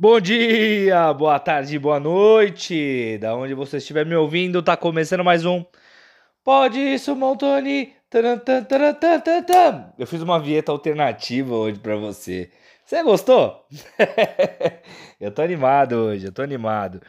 Bom dia, boa tarde, boa noite. Da onde você estiver me ouvindo, tá começando mais um Pode isso, Montoni. Eu fiz uma vinheta alternativa hoje para você. Você gostou? eu tô animado hoje, eu tô animado.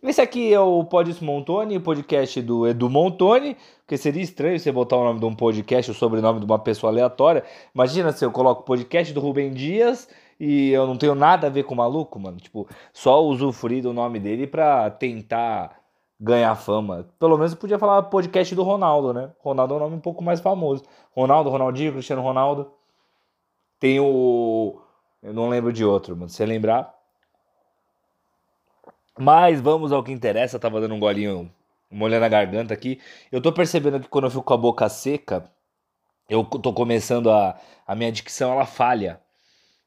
Esse aqui é o Pode isso, Montoni, podcast do Edu Montoni, porque seria estranho você botar o nome de um podcast, o sobrenome de uma pessoa aleatória. Imagina se eu coloco o podcast do Rubem Dias e eu não tenho nada a ver com o maluco, mano. Tipo, só usufruir do nome dele pra tentar ganhar fama. Pelo menos podia falar podcast do Ronaldo, né? Ronaldo é um nome um pouco mais famoso. Ronaldo, Ronaldinho, Cristiano Ronaldo. Tem o. Eu não lembro de outro, mano. Se você lembrar. Mas vamos ao que interessa. Eu tava dando um golinho, molhando a garganta aqui. Eu tô percebendo que quando eu fico com a boca seca, eu tô começando a. A minha dicção ela falha.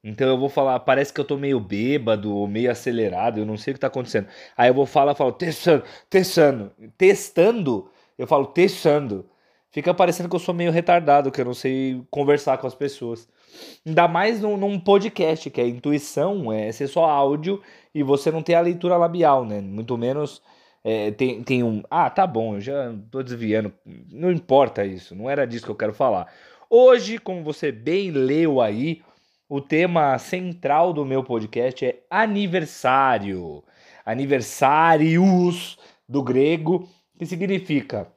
Então eu vou falar, parece que eu tô meio bêbado, meio acelerado, eu não sei o que tá acontecendo. Aí eu vou falar, falo, testando, testando, testando, eu falo, testando. Fica parecendo que eu sou meio retardado, que eu não sei conversar com as pessoas. Ainda mais num, num podcast, que a intuição é ser só áudio e você não ter a leitura labial, né? Muito menos é, tem, tem um. Ah, tá bom, já tô desviando. Não importa isso, não era disso que eu quero falar. Hoje, como você bem leu aí, o tema central do meu podcast é aniversário. Aniversários do grego, que significa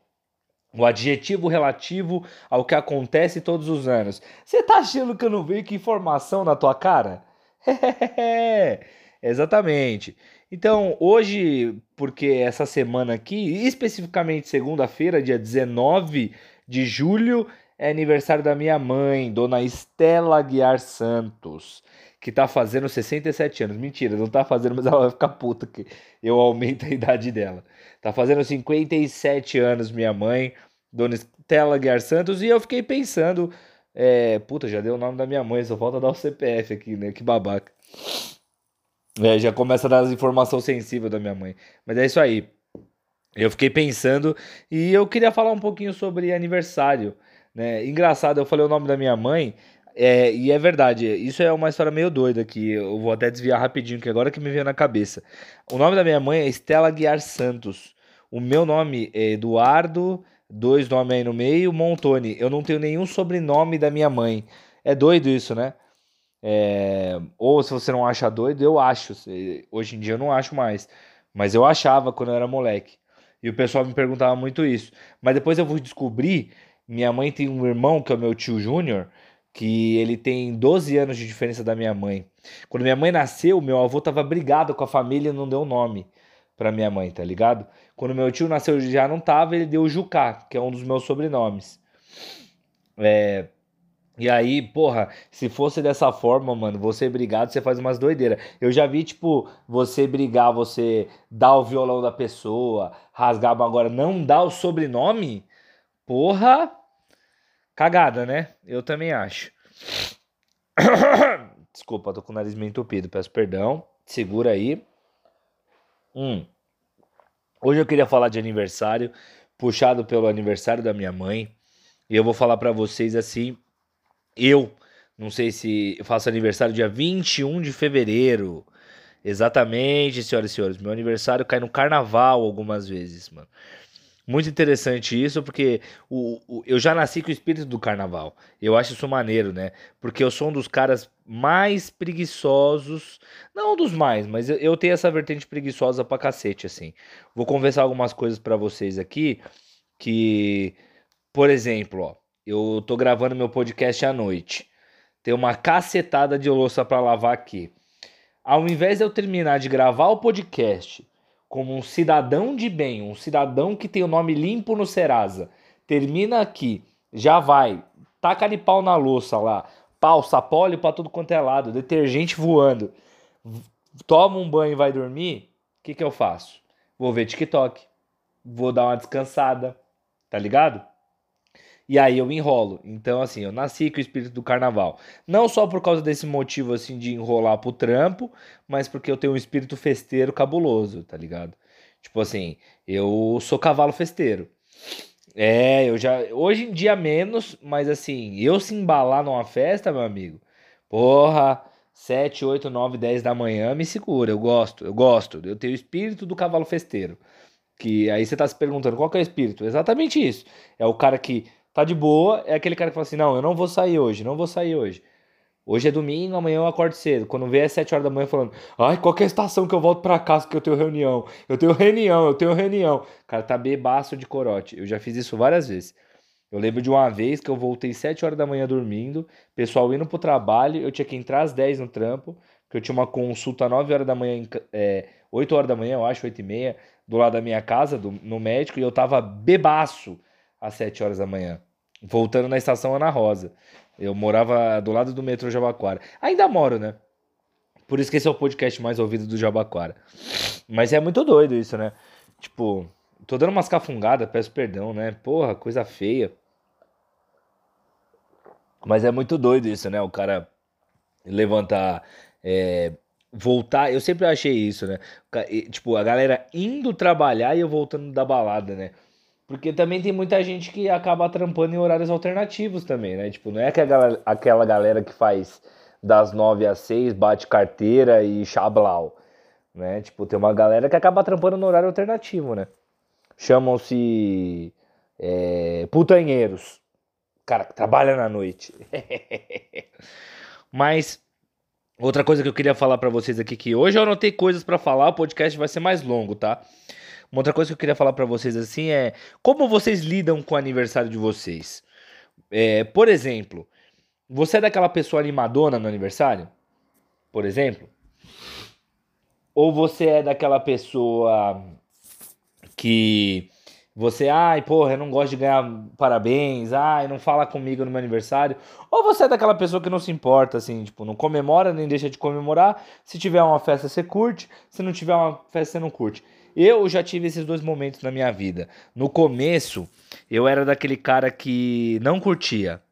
o adjetivo relativo ao que acontece todos os anos. Você tá achando que eu não vejo que informação na tua cara? Exatamente. Então, hoje, porque essa semana aqui, especificamente segunda-feira, dia 19 de julho, é aniversário da minha mãe, dona Estela Guiar Santos, que tá fazendo 67 anos. Mentira, não tá fazendo, mas ela vai ficar puta que eu aumento a idade dela. Tá fazendo 57 anos, minha mãe, dona Estela Guiar Santos, e eu fiquei pensando, é, puta, já deu o nome da minha mãe, só falta dar o CPF aqui, né? Que babaca. É, já começa a dar as informações sensíveis da minha mãe. Mas é isso aí. Eu fiquei pensando e eu queria falar um pouquinho sobre aniversário. Né? Engraçado, eu falei o nome da minha mãe, é, e é verdade, isso é uma história meio doida que eu vou até desviar rapidinho, que agora que me veio na cabeça. O nome da minha mãe é Estela Guiar Santos. O meu nome é Eduardo, dois nomes aí no meio, Montoni. Eu não tenho nenhum sobrenome da minha mãe. É doido isso, né? É... Ou se você não acha doido, eu acho. Hoje em dia eu não acho mais. Mas eu achava quando eu era moleque. E o pessoal me perguntava muito isso. Mas depois eu fui descobrir minha mãe tem um irmão, que é o meu tio Júnior, que ele tem 12 anos de diferença da minha mãe. Quando minha mãe nasceu, meu avô tava brigado com a família e não deu nome para minha mãe, tá ligado? Quando meu tio nasceu já não tava, ele deu Jucá, que é um dos meus sobrenomes. É, e aí, porra, se fosse dessa forma, mano, você brigado, você faz umas doideiras. Eu já vi, tipo, você brigar, você dar o violão da pessoa, rasgar, agora não dar o sobrenome, Porra! Cagada, né? Eu também acho. Desculpa, tô com o nariz meio entupido, peço perdão. Segura aí. Hum. Hoje eu queria falar de aniversário, puxado pelo aniversário da minha mãe. E eu vou falar para vocês assim, eu não sei se eu faço aniversário dia 21 de fevereiro. Exatamente, senhoras e senhores. Meu aniversário cai no carnaval algumas vezes, mano. Muito interessante isso, porque o, o, eu já nasci com o espírito do carnaval. Eu acho isso maneiro, né? Porque eu sou um dos caras mais preguiçosos. Não um dos mais, mas eu, eu tenho essa vertente preguiçosa pra cacete, assim. Vou conversar algumas coisas para vocês aqui. Que, por exemplo, ó, eu tô gravando meu podcast à noite. Tem uma cacetada de louça para lavar aqui. Ao invés de eu terminar de gravar o podcast como um cidadão de bem, um cidadão que tem o nome limpo no Serasa, termina aqui, já vai, taca de pau na louça lá, pau, sapólio para tudo quanto é lado, detergente voando, toma um banho e vai dormir, o que, que eu faço? Vou ver TikTok, vou dar uma descansada, tá ligado? E aí eu enrolo. Então, assim, eu nasci com o espírito do carnaval. Não só por causa desse motivo, assim, de enrolar pro trampo, mas porque eu tenho um espírito festeiro cabuloso, tá ligado? Tipo assim, eu sou cavalo festeiro. É, eu já. Hoje em dia menos, mas assim, eu se embalar numa festa, meu amigo, porra, 7, 8, 9, 10 da manhã me segura. Eu gosto, eu gosto. Eu tenho o espírito do cavalo festeiro. Que aí você tá se perguntando qual que é o espírito? Exatamente isso. É o cara que tá de boa, é aquele cara que fala assim: não, eu não vou sair hoje, não vou sair hoje. Hoje é domingo, amanhã eu acordo cedo. Quando vê é 7 horas da manhã falando, ai, qual é estação que eu volto pra casa que eu tenho reunião? Eu tenho reunião, eu tenho reunião. Cara tá bebaço de corote. Eu já fiz isso várias vezes. Eu lembro de uma vez que eu voltei 7 horas da manhã dormindo, pessoal indo pro trabalho, eu tinha que entrar às 10 no trampo, que eu tinha uma consulta às 9 horas da manhã, é, 8 horas da manhã, eu acho, 8 e meia, do lado da minha casa, do, no médico, e eu tava bebaço às 7 horas da manhã, voltando na estação Ana Rosa. Eu morava do lado do metrô Jabaquara. Ainda moro, né? Por isso que esse é o podcast mais ouvido do Jabaquara. Mas é muito doido isso, né? Tipo, tô dando umas cafungadas, peço perdão, né? Porra, coisa feia. Mas é muito doido isso, né? O cara levantar, é, voltar. Eu sempre achei isso, né? Tipo, a galera indo trabalhar e eu voltando da balada, né? Porque também tem muita gente que acaba trampando em horários alternativos também, né? Tipo, não é aquela, aquela galera que faz das 9 às 6, bate carteira e chablau, né? Tipo, tem uma galera que acaba trampando no horário alternativo, né? Chamam-se é, putanheiros. Cara, que trabalha na noite. Mas outra coisa que eu queria falar para vocês aqui que hoje eu anotei coisas para falar, o podcast vai ser mais longo, tá? Uma outra coisa que eu queria falar para vocês assim é como vocês lidam com o aniversário de vocês. É, por exemplo, você é daquela pessoa animadona no aniversário? Por exemplo? Ou você é daquela pessoa que você, ai, porra, eu não gosto de ganhar parabéns, ai, não fala comigo no meu aniversário. Ou você é daquela pessoa que não se importa, assim, tipo, não comemora nem deixa de comemorar. Se tiver uma festa, você curte. Se não tiver uma festa, você não curte. Eu já tive esses dois momentos na minha vida. No começo, eu era daquele cara que não curtia,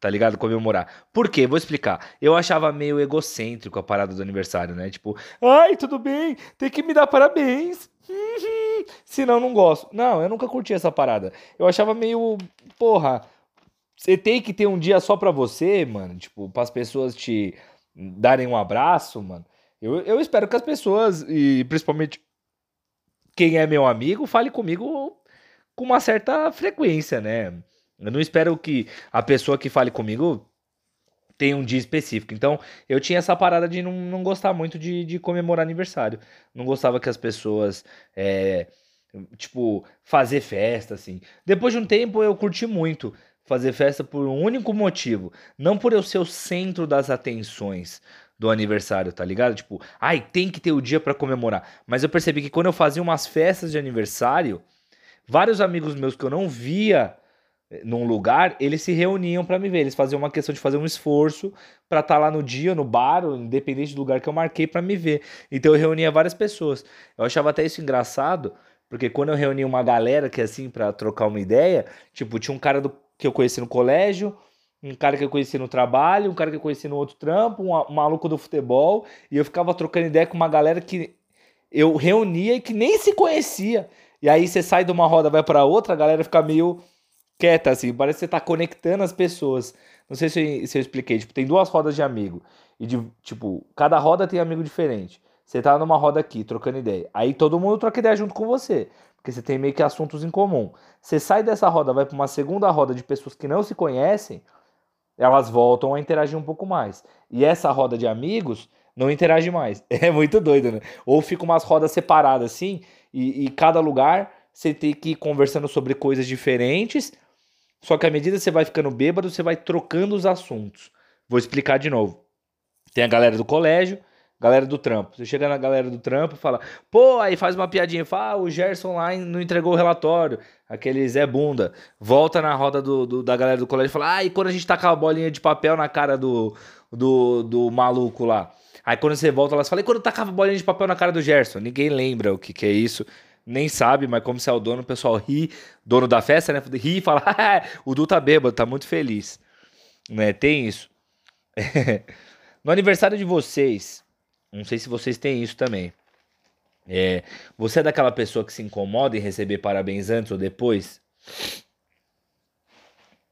tá ligado? Comemorar. Por quê? Vou explicar. Eu achava meio egocêntrico a parada do aniversário, né? Tipo, ai, tudo bem, tem que me dar parabéns. Senão não gosto. Não, eu nunca curti essa parada. Eu achava meio, porra, você tem que ter um dia só pra você, mano. Tipo, para as pessoas te darem um abraço, mano. Eu, eu espero que as pessoas, e principalmente quem é meu amigo, fale comigo com uma certa frequência, né? Eu não espero que a pessoa que fale comigo tenha um dia específico. Então, eu tinha essa parada de não, não gostar muito de, de comemorar aniversário. Não gostava que as pessoas, é, tipo, fazer festa, assim. Depois de um tempo, eu curti muito fazer festa por um único motivo. Não por eu ser o centro das atenções do aniversário, tá ligado? Tipo, ai, tem que ter o dia para comemorar. Mas eu percebi que quando eu fazia umas festas de aniversário, vários amigos meus que eu não via eh, num lugar, eles se reuniam para me ver. Eles faziam uma questão de fazer um esforço para estar tá lá no dia, no bar, independente do lugar que eu marquei para me ver. Então eu reunia várias pessoas. Eu achava até isso engraçado, porque quando eu reunia uma galera que é assim para trocar uma ideia, tipo, tinha um cara do, que eu conheci no colégio, um cara que eu conheci no trabalho, um cara que eu conheci no outro trampo, um, maluco do futebol, e eu ficava trocando ideia com uma galera que eu reunia e que nem se conhecia. E aí você sai de uma roda, vai para outra, a galera fica meio quieta, assim, parece que você tá conectando as pessoas. Não sei se eu, se eu expliquei, tipo, tem duas rodas de amigo. E de, tipo, cada roda tem amigo diferente. Você tá numa roda aqui, trocando ideia. Aí todo mundo troca ideia junto com você. Porque você tem meio que assuntos em comum. Você sai dessa roda, vai para uma segunda roda de pessoas que não se conhecem elas voltam a interagir um pouco mais. E essa roda de amigos não interage mais. É muito doido, né? Ou fica umas rodas separadas assim, e, e cada lugar você tem que ir conversando sobre coisas diferentes. Só que à medida que você vai ficando bêbado, você vai trocando os assuntos. Vou explicar de novo. Tem a galera do colégio, Galera do trampo. Você chega na galera do trampo e fala, pô, aí faz uma piadinha, fala, ah, o Gerson lá não entregou o relatório. Aquele Zé Bunda. Volta na roda do, do da galera do colégio e fala, ah, e quando a gente tacar a bolinha de papel na cara do, do, do maluco lá? Aí quando você volta, elas falam, e quando tacava a bolinha de papel na cara do Gerson? Ninguém lembra o que, que é isso. Nem sabe, mas como você é o dono, o pessoal ri, dono da festa, né? Ri e fala, ah, o Du tá bêbado, tá muito feliz. Né? Tem isso. no aniversário de vocês, não sei se vocês têm isso também. É, você é daquela pessoa que se incomoda em receber parabéns antes ou depois?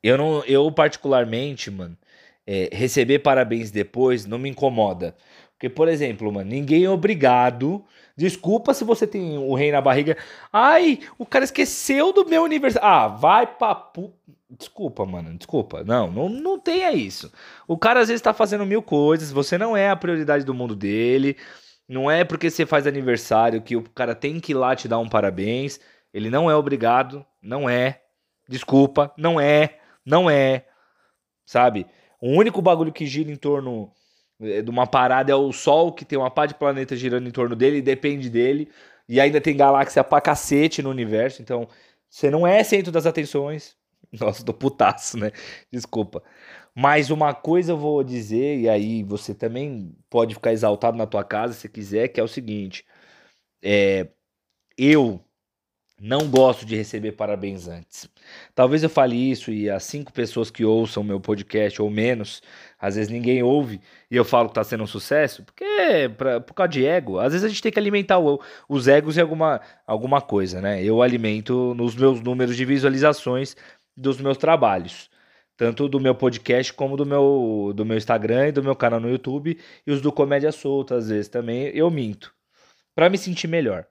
Eu não, eu particularmente, mano, é, receber parabéns depois não me incomoda. Porque, por exemplo, mano, ninguém é obrigado. Desculpa se você tem o rei na barriga. Ai, o cara esqueceu do meu aniversário. Ah, vai papu. Desculpa, mano, desculpa. Não, não, não tenha isso. O cara às vezes tá fazendo mil coisas, você não é a prioridade do mundo dele. Não é porque você faz aniversário que o cara tem que ir lá te dar um parabéns. Ele não é obrigado, não é. Desculpa, não é, não é. Sabe? O único bagulho que gira em torno eh, de uma parada é o Sol, que tem uma pá de planetas girando em torno dele depende dele. E ainda tem galáxia pra cacete no universo. Então, você não é centro das atenções. Nossa, tô putaço, né? Desculpa. Mas uma coisa eu vou dizer, e aí você também pode ficar exaltado na tua casa se quiser, que é o seguinte. É, eu não gosto de receber parabéns antes. Talvez eu fale isso e as cinco pessoas que ouçam meu podcast ou menos, às vezes ninguém ouve e eu falo que tá sendo um sucesso, porque é pra, por causa de ego. Às vezes a gente tem que alimentar o, os egos em alguma, alguma coisa, né? Eu alimento nos meus números de visualizações dos meus trabalhos. Tanto do meu podcast como do meu, do meu Instagram e do meu canal no YouTube. E os do Comédia Solta, às vezes também eu minto. para me sentir melhor.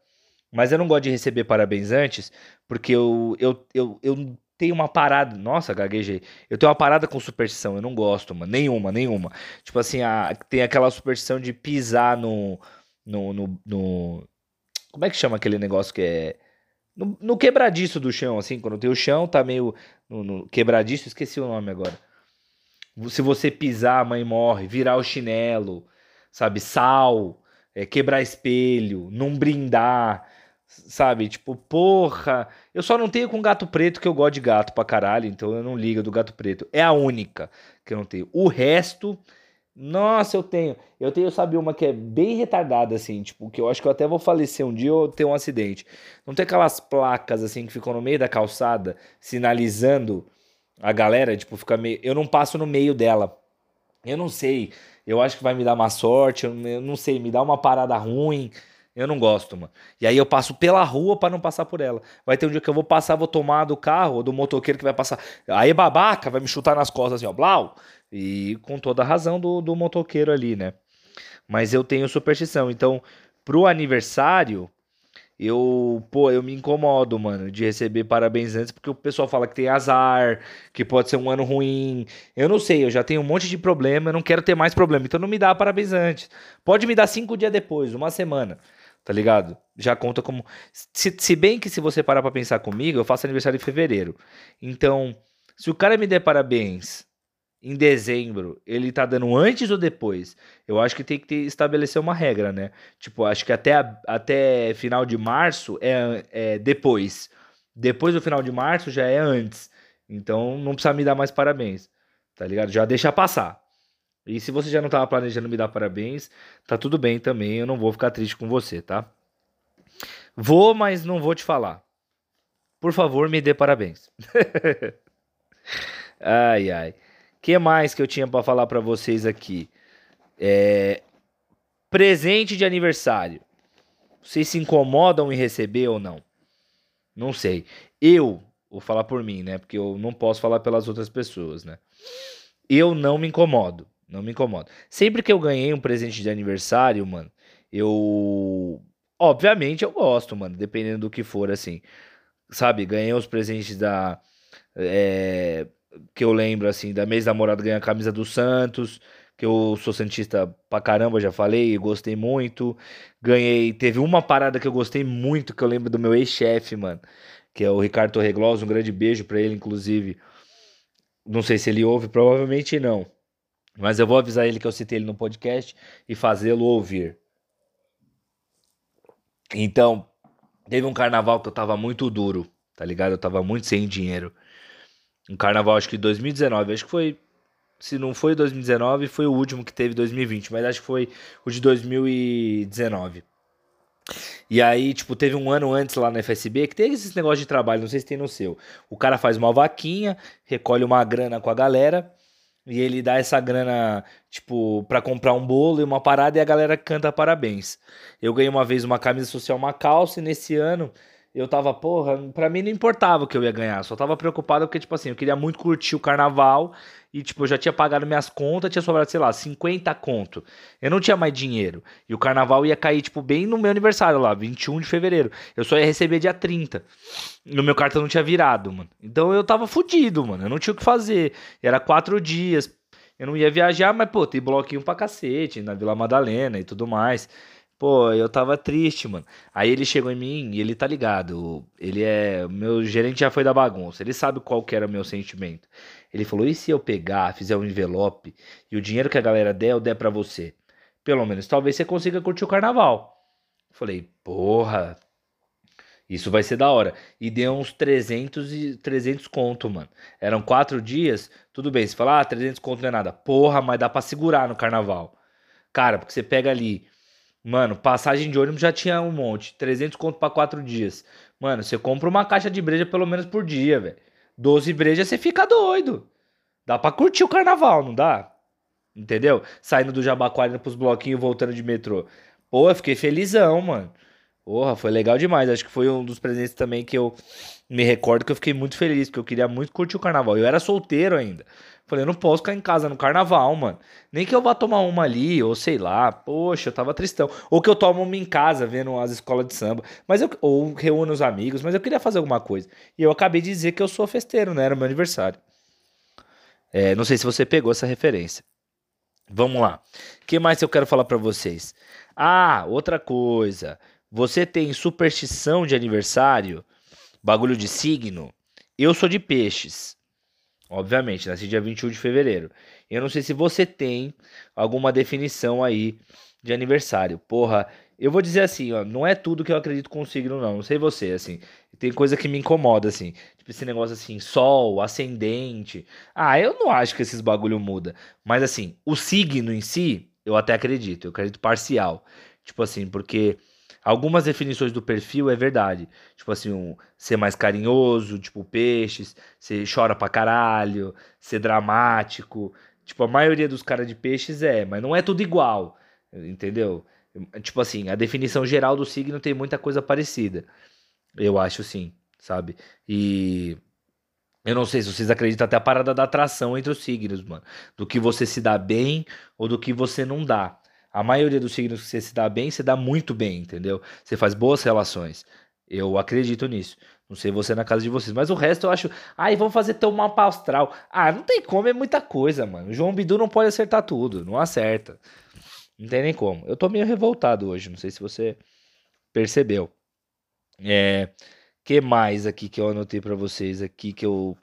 Mas eu não gosto de receber parabéns antes, porque eu, eu, eu, eu tenho uma parada. Nossa, gaguejei. Eu tenho uma parada com superstição. Eu não gosto, mano. Nenhuma, nenhuma. Tipo assim, a, tem aquela superstição de pisar no, no, no, no. Como é que chama aquele negócio que é. No, quebradiço do chão, assim, quando tem o chão, tá meio no, no, quebradiço, esqueci o nome agora. Se você pisar, a mãe morre, virar o chinelo, sabe, sal, é, quebrar espelho, não brindar, Sabe, tipo, porra, eu só não tenho com gato preto que eu gosto de gato pra caralho, então eu não ligo do gato preto. É a única que eu não tenho. O resto, nossa, eu tenho. Eu tenho, sabe, uma que é bem retardada, assim, tipo, que eu acho que eu até vou falecer um dia ou ter um acidente. Não tem aquelas placas, assim, que ficam no meio da calçada, sinalizando a galera, tipo, fica meio. Eu não passo no meio dela. Eu não sei. Eu acho que vai me dar má sorte, eu não sei, me dá uma parada ruim. Eu não gosto, mano. E aí eu passo pela rua para não passar por ela. Vai ter um dia que eu vou passar, vou tomar do carro ou do motoqueiro que vai passar. Aí babaca, vai me chutar nas costas assim, ó, blau. E com toda a razão do, do motoqueiro ali, né? Mas eu tenho superstição. Então, pro aniversário, eu, pô, eu me incomodo, mano, de receber parabéns antes, porque o pessoal fala que tem azar, que pode ser um ano ruim. Eu não sei, eu já tenho um monte de problema, eu não quero ter mais problema, então não me dá parabéns antes. Pode me dar cinco dias depois, uma semana tá ligado? Já conta como. Se, se bem que se você parar pra pensar comigo, eu faço aniversário em fevereiro. Então, se o cara me der parabéns em dezembro, ele tá dando antes ou depois? Eu acho que tem que ter, estabelecer uma regra, né? Tipo, acho que até, a, até final de março é, é depois. Depois do final de março já é antes. Então não precisa me dar mais parabéns. Tá ligado? Já deixa passar. E se você já não estava planejando me dar parabéns, tá tudo bem também, eu não vou ficar triste com você, tá? Vou, mas não vou te falar. Por favor, me dê parabéns. ai, ai. que mais que eu tinha para falar para vocês aqui? É... Presente de aniversário. Vocês se incomodam em receber ou não? Não sei. Eu vou falar por mim, né? Porque eu não posso falar pelas outras pessoas, né? Eu não me incomodo. Não me incomoda. Sempre que eu ganhei um presente de aniversário, mano, eu. Obviamente eu gosto, mano, dependendo do que for, assim. Sabe, ganhei os presentes da. É... Que eu lembro, assim, da mês namorado ganhei a camisa do Santos, que eu sou Santista pra caramba, já falei, gostei muito. Ganhei. Teve uma parada que eu gostei muito, que eu lembro do meu ex-chefe, mano, que é o Ricardo Torreglosa. Um grande beijo pra ele, inclusive. Não sei se ele ouve, provavelmente não. Mas eu vou avisar ele que eu citei ele no podcast e fazê-lo ouvir. Então, teve um carnaval que eu tava muito duro, tá ligado? Eu tava muito sem dinheiro. Um carnaval, acho que 2019, acho que foi. Se não foi 2019, foi o último que teve 2020, mas acho que foi o de 2019. E aí, tipo, teve um ano antes lá na FSB que tem esses negócios de trabalho, não sei se tem no seu. O cara faz uma vaquinha, recolhe uma grana com a galera e ele dá essa grana, tipo, para comprar um bolo e uma parada e a galera canta parabéns. Eu ganhei uma vez uma camisa social, uma calça, e nesse ano eu tava, porra, pra mim não importava o que eu ia ganhar, só tava preocupado porque, tipo assim, eu queria muito curtir o carnaval e, tipo, eu já tinha pagado minhas contas, tinha sobrado, sei lá, 50 conto. Eu não tinha mais dinheiro. E o carnaval ia cair, tipo, bem no meu aniversário lá, 21 de fevereiro. Eu só ia receber dia 30. No meu cartão não tinha virado, mano. Então eu tava fudido, mano. Eu não tinha o que fazer. Era quatro dias. Eu não ia viajar, mas, pô, tem bloquinho pra cacete na Vila Madalena e tudo mais. Pô, eu tava triste, mano. Aí ele chegou em mim e ele tá ligado. Ele é. Meu gerente já foi da bagunça. Ele sabe qual que era o meu sentimento. Ele falou: e se eu pegar, fizer um envelope e o dinheiro que a galera der, eu der pra você? Pelo menos talvez você consiga curtir o carnaval. Falei, porra, isso vai ser da hora. E deu uns 300 e 300 conto, mano. Eram quatro dias, tudo bem. Você fala, ah, 300 conto não é nada. Porra, mas dá pra segurar no carnaval. Cara, porque você pega ali Mano, passagem de ônibus já tinha um monte. 300 conto pra 4 dias. Mano, você compra uma caixa de breja pelo menos por dia, velho. 12 brejas você fica doido. Dá pra curtir o carnaval, não dá? Entendeu? Saindo do Jabaquara pros bloquinhos voltando de metrô. Pô, eu fiquei felizão, mano. Porra, foi legal demais. Acho que foi um dos presentes também que eu me recordo que eu fiquei muito feliz, porque eu queria muito curtir o carnaval. Eu era solteiro ainda. Falei, eu não posso ficar em casa no carnaval, mano. Nem que eu vá tomar uma ali, ou sei lá. Poxa, eu tava tristão. Ou que eu tomo uma em casa, vendo as escolas de samba. Mas eu, ou reúno os amigos, mas eu queria fazer alguma coisa. E eu acabei de dizer que eu sou festeiro, né? Era meu aniversário. É, não sei se você pegou essa referência. Vamos lá. O que mais eu quero falar para vocês? Ah, outra coisa. Você tem superstição de aniversário? Bagulho de signo? Eu sou de peixes. Obviamente, nasci dia 21 de fevereiro. Eu não sei se você tem alguma definição aí de aniversário. Porra, eu vou dizer assim, ó, não é tudo que eu acredito com signo, não. Não sei você, assim. Tem coisa que me incomoda, assim. Tipo esse negócio assim, sol, ascendente. Ah, eu não acho que esses bagulho muda. Mas assim, o signo em si, eu até acredito. Eu acredito parcial. Tipo assim, porque Algumas definições do perfil é verdade. Tipo assim, um, ser mais carinhoso, tipo peixes, você chora pra caralho, ser dramático. Tipo, a maioria dos caras de peixes é, mas não é tudo igual. Entendeu? Tipo assim, a definição geral do signo tem muita coisa parecida. Eu acho sim, sabe? E eu não sei se vocês acreditam até a parada da atração entre os signos, mano. Do que você se dá bem ou do que você não dá. A maioria dos signos que você se dá bem, você dá muito bem, entendeu? Você faz boas relações. Eu acredito nisso. Não sei você na casa de vocês, mas o resto eu acho. Ai, vamos fazer teu mapa astral. Ah, não tem como, é muita coisa, mano. O João Bidu não pode acertar tudo, não acerta. Não tem nem como. Eu tô meio revoltado hoje, não sei se você percebeu. É, que mais aqui que eu anotei para vocês aqui que eu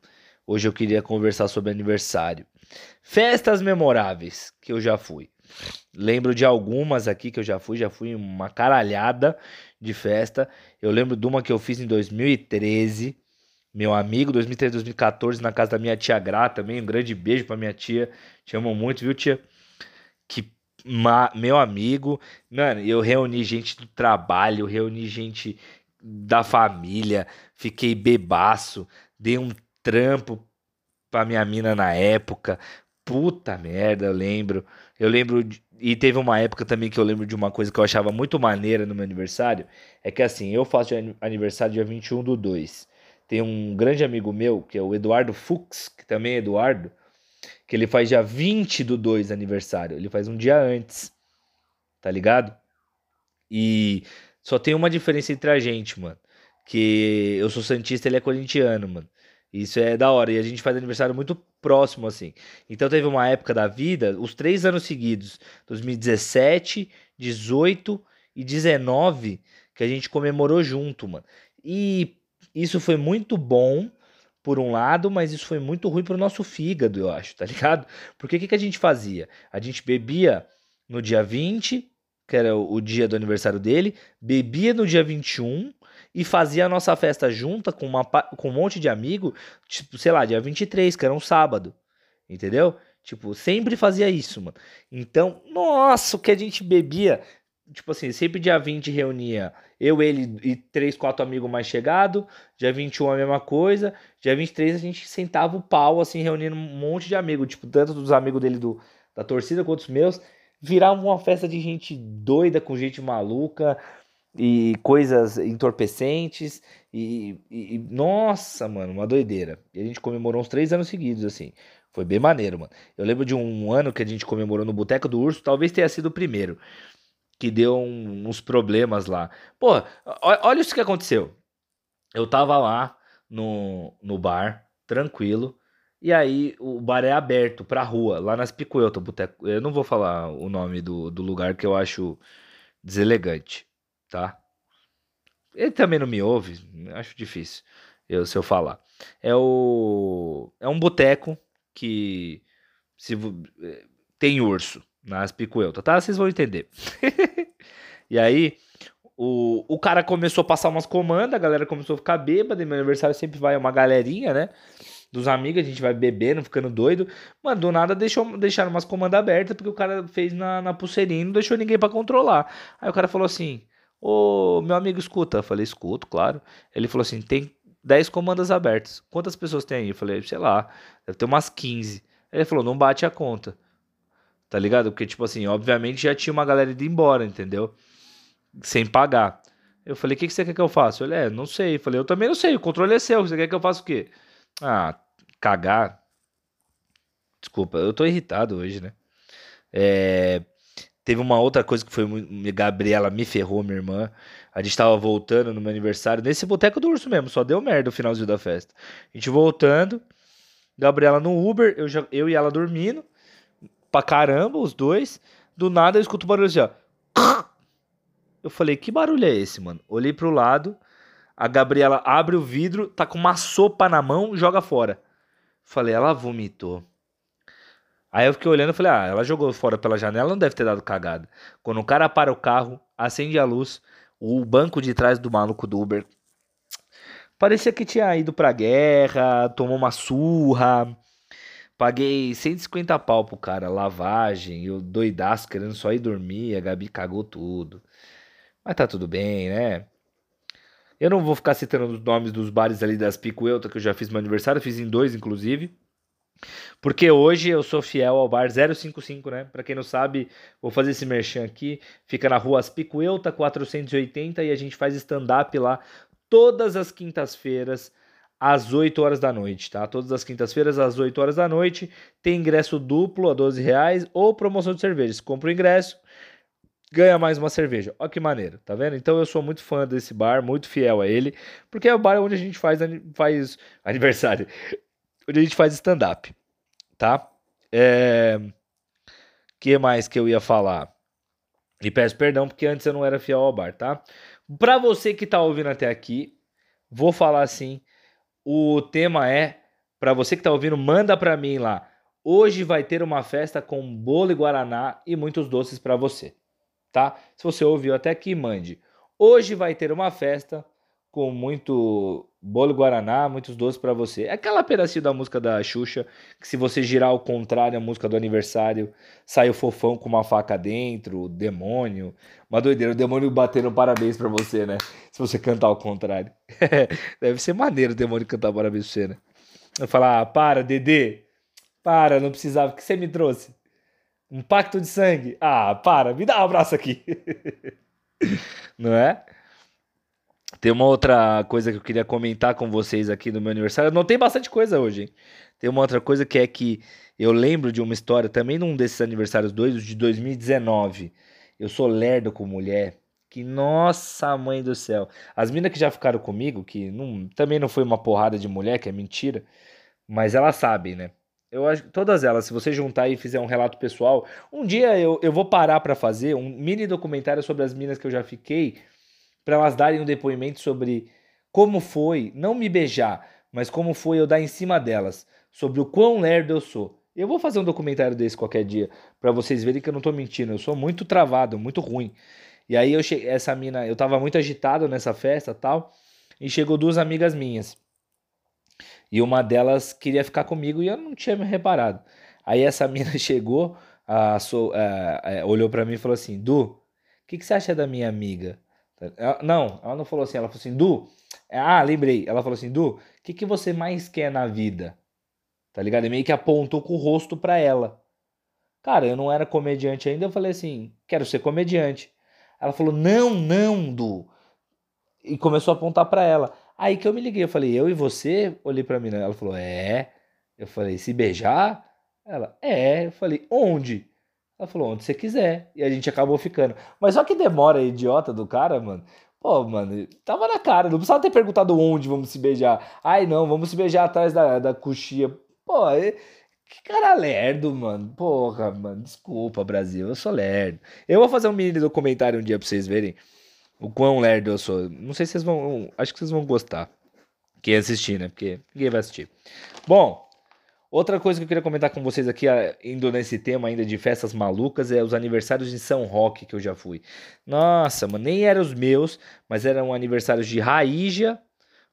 hoje eu queria conversar sobre aniversário. Festas memoráveis que eu já fui. Lembro de algumas aqui que eu já fui, já fui uma caralhada de festa. Eu lembro de uma que eu fiz em 2013, meu amigo, 2013, 2014, na casa da minha tia Gra também. Um grande beijo pra minha tia. Te amo muito, viu, tia? Que meu amigo, mano, eu reuni gente do trabalho, reuni gente da família, fiquei bebaço, dei um trampo pra minha mina na época. Puta merda, eu lembro. Eu lembro. De, e teve uma época também que eu lembro de uma coisa que eu achava muito maneira no meu aniversário. É que assim, eu faço aniversário dia 21 do 2. Tem um grande amigo meu, que é o Eduardo Fux, que também é Eduardo, que ele faz dia 20 do 2 aniversário. Ele faz um dia antes. Tá ligado? E só tem uma diferença entre a gente, mano. Que eu sou Santista, ele é corintiano, mano. Isso é da hora. E a gente faz aniversário muito próximo, assim. Então teve uma época da vida, os três anos seguidos, 2017, 18 e 19, que a gente comemorou junto, mano. E isso foi muito bom, por um lado, mas isso foi muito ruim pro nosso fígado, eu acho, tá ligado? Porque o que, que a gente fazia? A gente bebia no dia 20, que era o dia do aniversário dele, bebia no dia 21 e fazia a nossa festa junta com, uma, com um monte de amigo, tipo, sei lá, dia 23, que era um sábado. Entendeu? Tipo, sempre fazia isso, mano. Então, nossa, o que a gente bebia. Tipo assim, sempre dia 20 reunia eu, ele e três, quatro amigos mais chegados. Dia 21 a mesma coisa. Dia 23 a gente sentava o pau, assim, reunindo um monte de amigos. Tipo, tanto dos amigos dele do, da torcida quanto os meus. Virava uma festa de gente doida, com gente maluca e coisas entorpecentes e, e, e, nossa, mano, uma doideira. E a gente comemorou uns três anos seguidos, assim. Foi bem maneiro, mano. Eu lembro de um ano que a gente comemorou no Boteco do Urso, talvez tenha sido o primeiro, que deu um, uns problemas lá. Pô, olha isso que aconteceu. Eu tava lá no, no bar, tranquilo, e aí o bar é aberto pra rua, lá nas Picuelta, boteco. Eu não vou falar o nome do, do lugar que eu acho deselegante, tá? Ele também não me ouve, acho difícil eu, se eu falar. É o é um boteco que se eh, tem urso nas Picuelta, tá? Vocês vão entender. e aí o, o cara começou a passar umas comandas, a galera começou a ficar bêbada, e meu aniversário sempre vai uma galerinha, né? dos amigos, a gente vai bebendo, ficando doido. Mano, do nada deixou, deixaram umas comandas abertas, porque o cara fez na, na pulseirinha e não deixou ninguém para controlar. Aí o cara falou assim: Ô, meu amigo, escuta. Eu falei, escuto, claro. Ele falou assim: tem 10 comandas abertas. Quantas pessoas tem aí? Eu falei, sei lá, deve ter umas 15. Ele falou, não bate a conta. Tá ligado? Porque, tipo assim, obviamente já tinha uma galera indo embora, entendeu? Sem pagar. Eu falei, o que, que você quer que eu faça? Ele, é, não sei. Eu falei, eu também não sei, o controle é seu. Você quer que eu faça o quê? Ah, cagar. Desculpa, eu tô irritado hoje, né? É, teve uma outra coisa que foi. Gabriela me ferrou, minha irmã. A gente tava voltando no meu aniversário, nesse boteco do urso mesmo, só deu merda o finalzinho da festa. A gente voltando, Gabriela no Uber, eu, já, eu e ela dormindo, pra caramba, os dois. Do nada eu escuto o barulho assim, ó. Eu falei, que barulho é esse, mano? Olhei pro lado, a Gabriela abre o vidro, tá com uma sopa na mão, joga fora. Falei, ela vomitou. Aí eu fiquei olhando e falei, ah, ela jogou fora pela janela, não deve ter dado cagada. Quando o cara para o carro, acende a luz, o banco de trás do maluco do Uber parecia que tinha ido pra guerra, tomou uma surra. Paguei 150 pau pro cara, lavagem, eu doidaço, querendo só ir dormir, a Gabi cagou tudo. Mas tá tudo bem, né? Eu não vou ficar citando os nomes dos bares ali das Picuelta, que eu já fiz meu aniversário, fiz em dois, inclusive. Porque hoje eu sou fiel ao bar 055, né? Para quem não sabe, vou fazer esse merchan aqui. Fica na rua Aspicuelta 480 e a gente faz stand-up lá todas as quintas-feiras às 8 horas da noite, tá? Todas as quintas-feiras às 8 horas da noite. Tem ingresso duplo a 12 reais ou promoção de cerveja. Você compra o ingresso, ganha mais uma cerveja. Olha que maneiro, tá vendo? Então eu sou muito fã desse bar, muito fiel a ele, porque é o bar onde a gente faz, faz aniversário, onde a gente faz stand-up, tá? É... que mais que eu ia falar? E peço perdão porque antes eu não era fiel ao bar, tá? Pra você que tá ouvindo até aqui, vou falar assim, o tema é, para você que tá ouvindo, manda pra mim lá. Hoje vai ter uma festa com bolo e guaraná e muitos doces para você tá? Se você ouviu até aqui, mande. Hoje vai ter uma festa com muito bolo guaraná, muitos doces para você. É aquela pedacinho da música da Xuxa, que se você girar ao contrário a música do aniversário, sai o fofão com uma faca dentro, o demônio. Uma doideira, o demônio batendo parabéns para você, né? Se você cantar ao contrário. Deve ser maneiro o demônio cantar parabéns pra você, né? Eu falar, ah, para, Dedê. Para, não precisava. O que você me trouxe? Um pacto de sangue. Ah, para, me dá um abraço aqui. Não é? Tem uma outra coisa que eu queria comentar com vocês aqui no meu aniversário. Não tem bastante coisa hoje, hein? Tem uma outra coisa que é que eu lembro de uma história, também num desses aniversários dois, de 2019. Eu sou lerdo com mulher. Que nossa mãe do céu. As minas que já ficaram comigo, que não, também não foi uma porrada de mulher, que é mentira, mas elas sabem, né? Eu acho que todas elas, se você juntar e fizer um relato pessoal, um dia eu, eu vou parar para fazer um mini documentário sobre as minas que eu já fiquei, para elas darem um depoimento sobre como foi, não me beijar, mas como foi eu dar em cima delas, sobre o quão lerdo eu sou. Eu vou fazer um documentário desse qualquer dia, para vocês verem que eu não tô mentindo, eu sou muito travado, muito ruim. E aí eu cheguei, essa mina, eu tava muito agitado nessa festa, tal, e chegou duas amigas minhas. E uma delas queria ficar comigo e eu não tinha me reparado. Aí essa mina chegou, a, a, a, olhou para mim e falou assim: Du, o que, que você acha da minha amiga? Ela, não, ela não falou assim, ela falou assim: Du, ah, lembrei. Ela falou assim: Du, o que, que você mais quer na vida? Tá ligado? E meio que apontou com o rosto pra ela. Cara, eu não era comediante ainda, eu falei assim: quero ser comediante. Ela falou: Não, não, Du. E começou a apontar para ela. Aí que eu me liguei, eu falei: Eu e você? Olhei pra mim, ela falou: É. Eu falei: Se beijar? Ela: É. Eu falei: Onde? Ela falou: Onde você quiser. E a gente acabou ficando. Mas só que demora, idiota do cara, mano. Pô, mano, tava na cara, não precisava ter perguntado onde vamos se beijar. Ai, não, vamos se beijar atrás da, da coxinha. Pô, que cara lerdo, mano. Porra, mano, desculpa, Brasil, eu sou lerdo. Eu vou fazer um mini documentário um dia pra vocês verem o quão lerdo eu sou. Não sei se vocês vão. Acho que vocês vão gostar. Quem assistir, né? Porque ninguém vai assistir. Bom, Outra coisa que eu queria comentar com vocês aqui, indo nesse tema ainda de festas malucas, é os aniversários de São Roque que eu já fui. Nossa, mano, nem eram os meus, mas eram aniversários de Raíja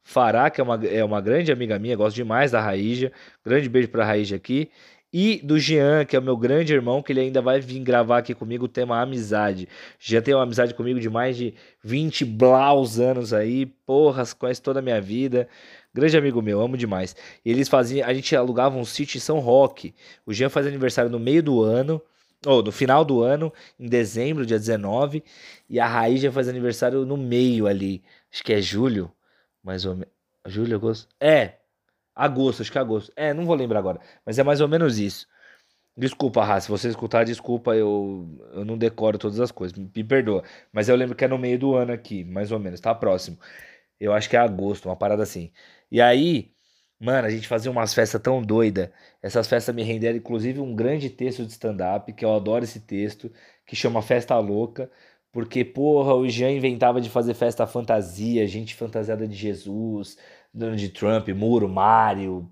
Fará, que é uma, é uma grande amiga minha, gosto demais da Raíja. Grande beijo pra Raíja aqui. E do Jean, que é o meu grande irmão, que ele ainda vai vir gravar aqui comigo o tema amizade. Jean tem uma amizade comigo de mais de 20 blaus anos aí, porras, conhece toda a minha vida. Grande amigo meu, amo demais. Eles faziam, a gente alugava um sítio em São Roque. O Jean faz aniversário no meio do ano, ou no final do ano, em dezembro, dia 19, e a Raiz já faz aniversário no meio ali. Acho que é julho, mais ou menos. Julho, agosto? É, agosto, acho que é agosto. É, não vou lembrar agora, mas é mais ou menos isso. Desculpa, Ra, se você escutar, desculpa, eu, eu não decoro todas as coisas, me perdoa. Mas eu lembro que é no meio do ano aqui, mais ou menos, tá próximo. Eu acho que é agosto, uma parada assim. E aí, mano, a gente fazia umas festas tão doida. Essas festas me renderam, inclusive, um grande texto de stand-up, que eu adoro esse texto, que chama Festa Louca. Porque, porra, o Jean inventava de fazer festa fantasia, gente fantasiada de Jesus, Donald Trump, Muro, Mário.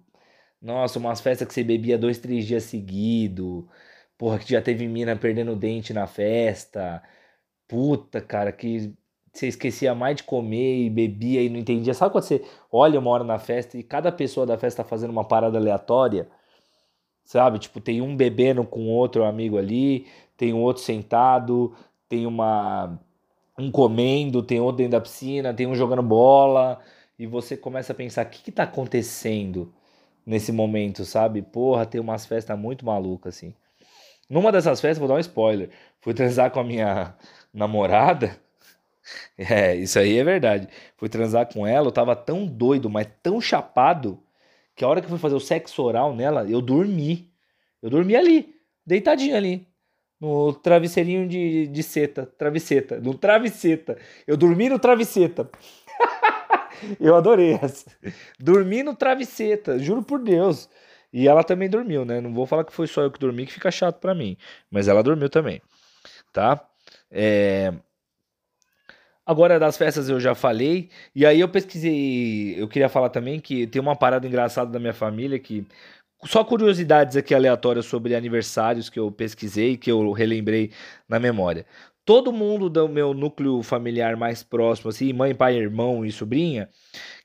Nossa, umas festas que você bebia dois, três dias seguido. Porra, que já teve mina perdendo dente na festa. Puta, cara, que você esquecia mais de comer e bebia e não entendia. Sabe quando você olha uma hora na festa e cada pessoa da festa tá fazendo uma parada aleatória? Sabe? Tipo, tem um bebendo com outro amigo ali, tem um outro sentado, tem uma um comendo, tem outro dentro da piscina, tem um jogando bola, e você começa a pensar, o que que tá acontecendo nesse momento, sabe? Porra, tem umas festas muito malucas, assim. Numa dessas festas, vou dar um spoiler, fui transar com a minha namorada, é, isso aí é verdade. Fui transar com ela, eu tava tão doido, mas tão chapado, que a hora que eu fui fazer o sexo oral nela, eu dormi. Eu dormi ali, deitadinho ali, no travesseirinho de, de seta, travesseta, no travesseta. Eu dormi no travesseta. eu adorei essa. Dormi no travesseta, juro por Deus. E ela também dormiu, né? Não vou falar que foi só eu que dormi, que fica chato para mim. Mas ela dormiu também, tá? É... Agora das festas eu já falei, e aí eu pesquisei, eu queria falar também que tem uma parada engraçada da minha família que só curiosidades aqui aleatórias sobre aniversários que eu pesquisei, que eu relembrei na memória. Todo mundo do meu núcleo familiar mais próximo, assim, mãe, pai, irmão e sobrinha,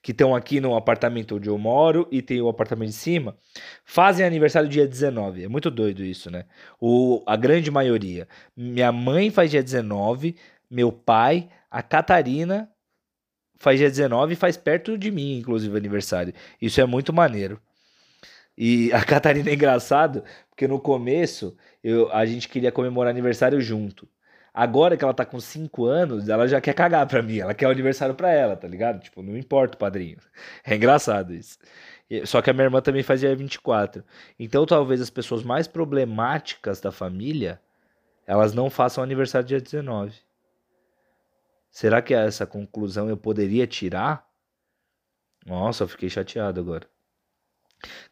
que estão aqui no apartamento onde eu moro e tem o apartamento de cima, fazem aniversário dia 19. É muito doido isso, né? O, a grande maioria. Minha mãe faz dia 19, meu pai, a Catarina faz dia 19 e faz perto de mim, inclusive, aniversário. Isso é muito maneiro. E a Catarina é engraçado, porque no começo eu, a gente queria comemorar aniversário junto. Agora que ela tá com 5 anos, ela já quer cagar pra mim. Ela quer o aniversário pra ela, tá ligado? Tipo, não importa padrinho. É engraçado isso. Só que a minha irmã também fazia 24. Então talvez as pessoas mais problemáticas da família, elas não façam aniversário dia 19. Será que essa conclusão eu poderia tirar? Nossa, eu fiquei chateado agora.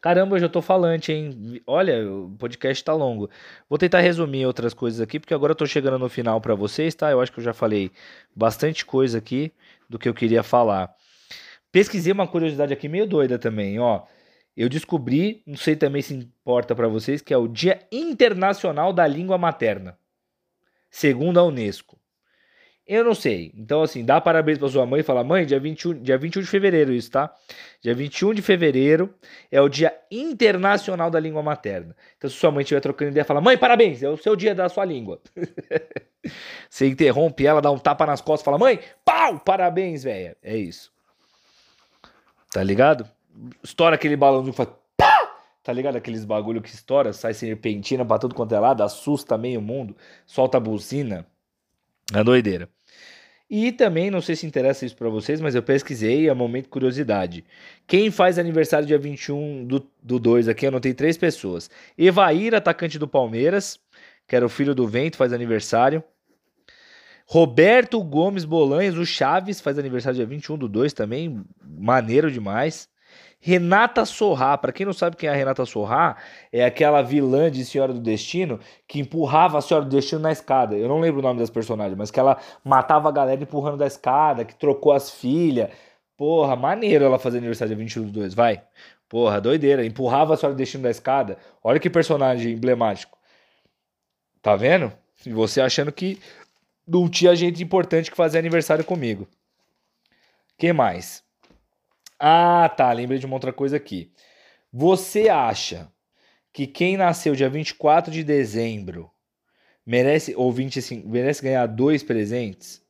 Caramba, eu já tô falante, hein? Olha, o podcast tá longo. Vou tentar resumir outras coisas aqui, porque agora eu tô chegando no final para vocês, tá? Eu acho que eu já falei bastante coisa aqui do que eu queria falar. Pesquisei uma curiosidade aqui meio doida também, ó. Eu descobri, não sei também se importa para vocês, que é o Dia Internacional da Língua Materna, segundo a Unesco. Eu não sei. Então, assim, dá parabéns pra sua mãe e fala: mãe, dia 21, dia 21 de fevereiro, isso, tá? Dia 21 de fevereiro é o Dia Internacional da Língua Materna. Então, se sua mãe estiver trocando ideia, fala: mãe, parabéns, é o seu dia da sua língua. Você interrompe ela, dá um tapa nas costas fala: mãe, pau, parabéns, velho. É isso. Tá ligado? Estoura aquele balãozinho faz. Tá ligado? Aqueles bagulho que estoura, sai serpentina pra tudo quanto é lado, assusta meio mundo, solta a buzina. É doideira. E também, não sei se interessa isso para vocês, mas eu pesquisei, é momento de curiosidade. Quem faz aniversário dia 21 do, do 2 aqui, anotei três pessoas. Evair, atacante do Palmeiras, que era o filho do vento, faz aniversário. Roberto Gomes Bolanhos, o Chaves, faz aniversário dia 21 do 2 também, maneiro demais. Renata Sorrá, para quem não sabe quem é a Renata Sorrá, é aquela vilã de Senhora do Destino que empurrava a Senhora do Destino na escada. Eu não lembro o nome das personagens, mas que ela matava a galera empurrando da escada, que trocou as filhas. Porra, maneiro ela fazer aniversário dia 21 do 2, vai. Porra, doideira. Empurrava a Senhora do Destino da escada. Olha que personagem emblemático. Tá vendo? E você achando que não tinha gente importante que fazia aniversário comigo. que mais? Ah, tá. Lembrei de uma outra coisa aqui. Você acha que quem nasceu dia 24 de dezembro merece, ou 25, merece ganhar dois presentes?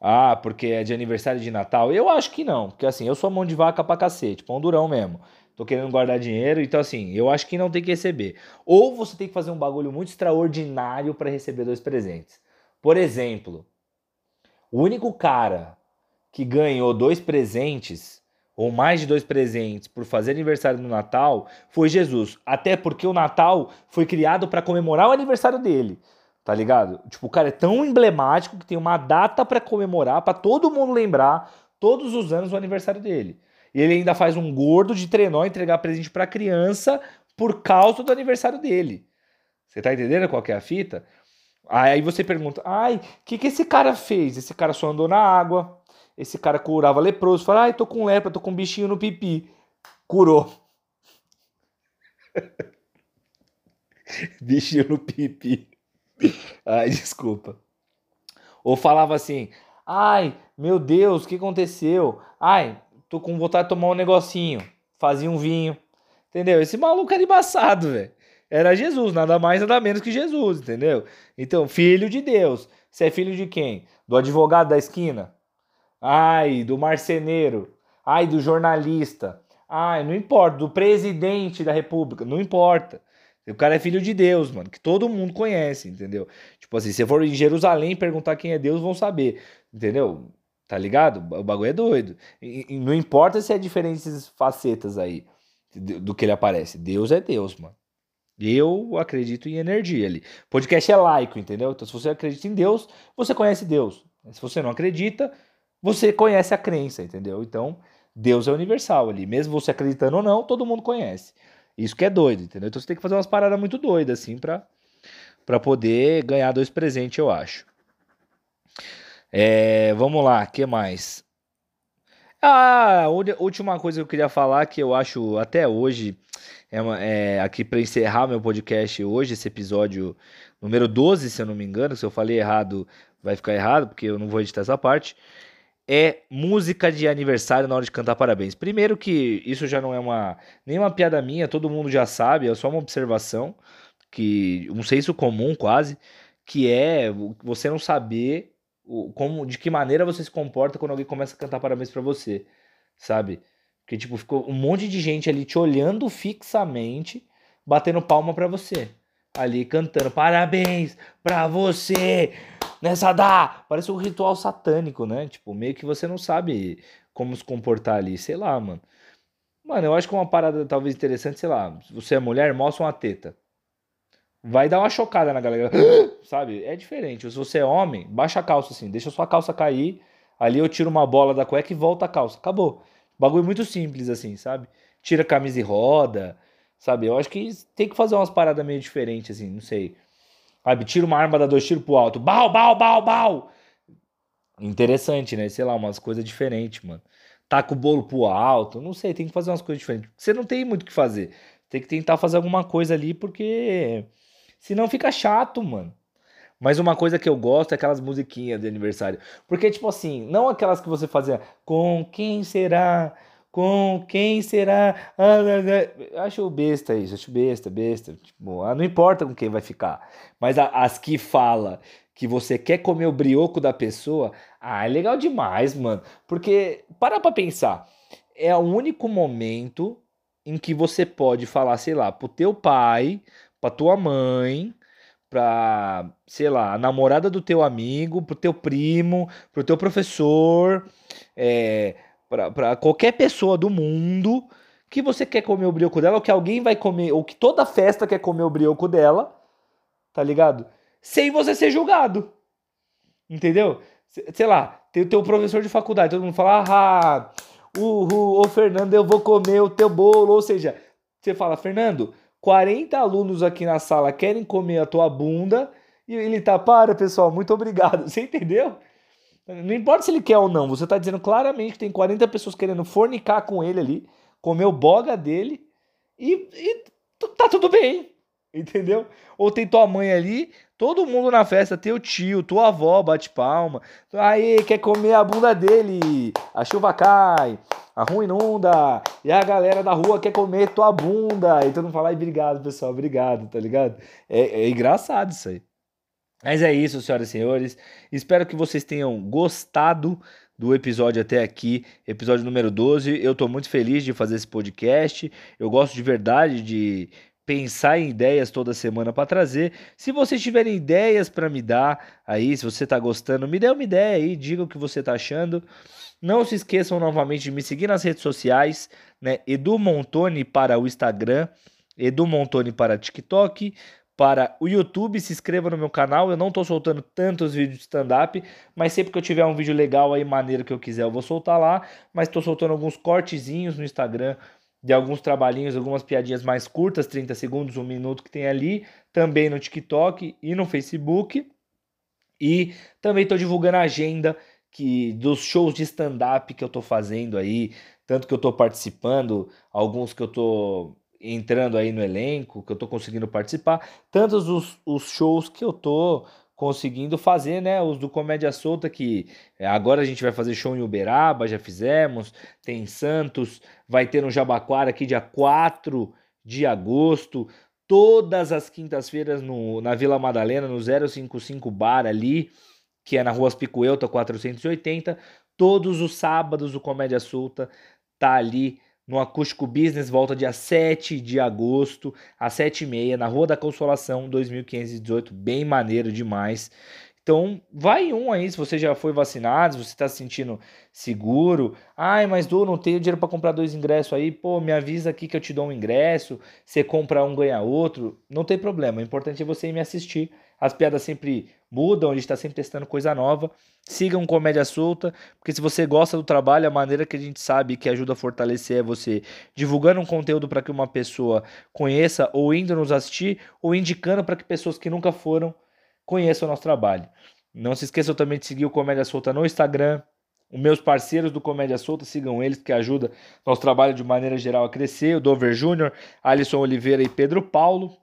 Ah, porque é de aniversário de Natal? Eu acho que não, porque assim, eu sou mão de vaca pra cacete, pão durão mesmo. Tô querendo guardar dinheiro, então assim, eu acho que não tem que receber. Ou você tem que fazer um bagulho muito extraordinário para receber dois presentes. Por exemplo, o único cara que ganhou dois presentes, ou mais de dois presentes, por fazer aniversário no Natal, foi Jesus. Até porque o Natal foi criado para comemorar o aniversário dele. Tá ligado? Tipo, o cara é tão emblemático que tem uma data para comemorar, para todo mundo lembrar todos os anos o aniversário dele. E ele ainda faz um gordo de trenó entregar presente para criança por causa do aniversário dele. Você tá entendendo qual é a fita? Aí você pergunta: "Ai, o que que esse cara fez? Esse cara só andou na água, esse cara curava leproso. Fala, ai, tô com lepra, tô com um bichinho no pipi. Curou. bichinho no pipi. Ai, desculpa. Ou falava assim, ai, meu Deus, o que aconteceu? Ai, tô com vontade de tomar um negocinho. Fazia um vinho. Entendeu? Esse maluco era embaçado, velho. Era Jesus, nada mais, nada menos que Jesus, entendeu? Então, filho de Deus. Você é filho de quem? Do advogado da esquina? Ai, do marceneiro. Ai, do jornalista. Ai, não importa, do presidente da república, não importa. O cara é filho de Deus, mano, que todo mundo conhece, entendeu? Tipo assim, se for em Jerusalém perguntar quem é Deus, vão saber, entendeu? Tá ligado? O bagulho é doido. E, e não importa se é diferentes facetas aí do, que ele aparece. Deus é Deus, mano. Eu acredito em energia ali. Podcast é laico, entendeu? Então, se você acredita em Deus, você conhece Deus. Se você não acredita, você conhece a crença, entendeu? Então, Deus é universal ali. Mesmo você acreditando ou não, todo mundo conhece. Isso que é doido, entendeu? Então você tem que fazer umas paradas muito doidas, assim, pra, pra poder ganhar dois presentes, eu acho. É, vamos lá, que mais? Ah, última coisa que eu queria falar, que eu acho até hoje, é, uma, é aqui para encerrar meu podcast hoje, esse episódio número 12, se eu não me engano, se eu falei errado, vai ficar errado, porque eu não vou editar essa parte é música de aniversário na hora de cantar parabéns. Primeiro que isso já não é uma nem uma piada minha, todo mundo já sabe, é só uma observação que um senso comum quase, que é você não saber o, como de que maneira você se comporta quando alguém começa a cantar parabéns para você, sabe? Porque tipo ficou um monte de gente ali te olhando fixamente, batendo palma para você, ali cantando parabéns para você nessa dá! Parece um ritual satânico, né? Tipo, meio que você não sabe como se comportar ali, sei lá, mano. Mano, eu acho que uma parada talvez interessante, sei lá, você é mulher, mostra uma teta. Vai dar uma chocada na galera, sabe? É diferente. Se você é homem, baixa a calça assim, deixa sua calça cair, ali eu tiro uma bola da cueca e volta a calça. Acabou. Bagulho muito simples assim, sabe? Tira a camisa e roda, sabe? Eu acho que tem que fazer umas paradas meio diferentes assim, não sei. Sabe, tira uma arma, dá dois tiros pro alto. Bau, bau, bau, bau. Interessante, né? Sei lá, umas coisas diferentes, mano. Taca o bolo pro alto. Não sei, tem que fazer umas coisas diferentes. Você não tem muito o que fazer. Tem que tentar fazer alguma coisa ali, porque senão fica chato, mano. Mas uma coisa que eu gosto é aquelas musiquinhas de aniversário. Porque, tipo assim, não aquelas que você fazia. Com quem será? Com quem será? Ah, acho besta isso, acho besta, besta. Tipo, ah, não importa com quem vai ficar. Mas as que fala que você quer comer o brioco da pessoa, ah, é legal demais, mano. Porque, para pra pensar, é o único momento em que você pode falar, sei lá, pro teu pai, pra tua mãe, pra, sei lá, a namorada do teu amigo, pro teu primo, pro teu professor, é, pra qualquer pessoa do mundo que você quer comer o brioco dela, ou que alguém vai comer, ou que toda festa quer comer o brioco dela, tá ligado? Sem você ser julgado. Entendeu? Sei lá, tem o teu professor de faculdade, todo mundo fala, ah, uhul, ô Fernando, eu vou comer o teu bolo. Ou seja, você fala, Fernando, 40 alunos aqui na sala querem comer a tua bunda. E ele tá, para pessoal, muito obrigado. Você entendeu? Não importa se ele quer ou não, você tá dizendo claramente que tem 40 pessoas querendo fornicar com ele ali, comer o boga dele e, e tá tudo bem. Entendeu? Ou tem tua mãe ali, todo mundo na festa, teu tio, tua avó bate palma. Aí, quer comer a bunda dele. A chuva cai, a rua inunda. E a galera da rua quer comer tua bunda. E todo mundo fala, obrigado, pessoal, obrigado, tá ligado? É, é engraçado isso aí. Mas é isso, senhoras e senhores. Espero que vocês tenham gostado do episódio até aqui, episódio número 12. Eu tô muito feliz de fazer esse podcast. Eu gosto de verdade de pensar em ideias toda semana para trazer. Se vocês tiverem ideias para me dar aí, se você está gostando, me dê uma ideia aí, diga o que você está achando. Não se esqueçam novamente de me seguir nas redes sociais, né? Edu Montoni para o Instagram, Edu Montoni para TikTok, para o YouTube, se inscreva no meu canal. Eu não estou soltando tantos vídeos de stand-up, mas sempre que eu tiver um vídeo legal aí, maneiro que eu quiser, eu vou soltar lá. Mas estou soltando alguns cortezinhos no Instagram de alguns trabalhinhos, algumas piadinhas mais curtas, 30 segundos, um minuto que tem ali, também no TikTok e no Facebook. E também estou divulgando a agenda que dos shows de stand-up que eu estou fazendo aí, tanto que eu estou participando, alguns que eu estou entrando aí no elenco, que eu estou conseguindo participar, tantos os, os shows que eu estou conseguindo fazer, né? Os do Comédia Solta, que é, agora a gente vai fazer show em Uberaba, já fizemos, tem em Santos, vai ter no Jabaquara aqui dia 4 de agosto, todas as quintas-feiras na Vila Madalena, no 055 Bar ali, que é na Rua Picuelta 480, todos os sábados o Comédia Solta tá ali no Acústico Business, volta dia 7 de agosto, às 7h30, na Rua da Consolação, 2518, bem maneiro demais. Então, vai um aí, se você já foi vacinado, se você está se sentindo seguro. Ai, mas Du, não tenho dinheiro para comprar dois ingressos aí. Pô, me avisa aqui que eu te dou um ingresso. Você compra um, ganha outro. Não tem problema. O importante é você ir me assistir. As piadas sempre mudam, a gente está sempre testando coisa nova. Sigam Comédia Solta, porque se você gosta do trabalho, a maneira que a gente sabe que ajuda a fortalecer é você divulgando um conteúdo para que uma pessoa conheça, ou indo nos assistir, ou indicando para que pessoas que nunca foram conheçam o nosso trabalho. Não se esqueçam também de seguir o Comédia Solta no Instagram. Os meus parceiros do Comédia Solta, sigam eles, que ajuda nosso trabalho de maneira geral a crescer. O Dover Júnior, Alisson Oliveira e Pedro Paulo,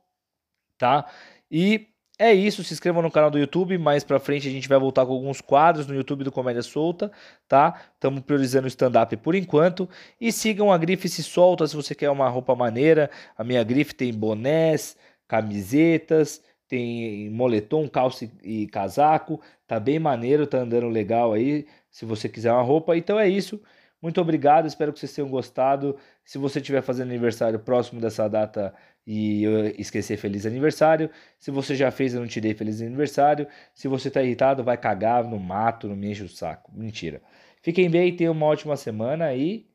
tá? E é isso, se inscrevam no canal do YouTube, mais pra frente a gente vai voltar com alguns quadros no YouTube do Comédia Solta, tá? Estamos priorizando o stand-up por enquanto. E sigam a Grife Se Solta se você quer uma roupa maneira. A minha Grife tem bonés, camisetas, tem moletom, calça e casaco, tá bem maneiro, tá andando legal aí, se você quiser uma roupa. Então é isso. Muito obrigado, espero que vocês tenham gostado. Se você estiver fazendo aniversário próximo dessa data e eu esquecer feliz aniversário, se você já fez eu não te dei feliz aniversário, se você tá irritado, vai cagar no mato, não me enche o saco. Mentira. Fiquem bem, tenham uma ótima semana e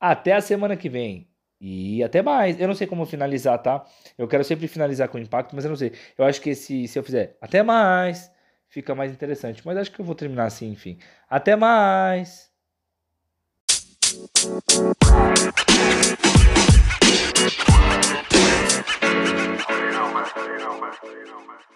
até a semana que vem. E até mais. Eu não sei como finalizar, tá? Eu quero sempre finalizar com impacto, mas eu não sei. Eu acho que se, se eu fizer até mais, fica mais interessante. Mas acho que eu vou terminar assim, enfim. Até mais! You know, man.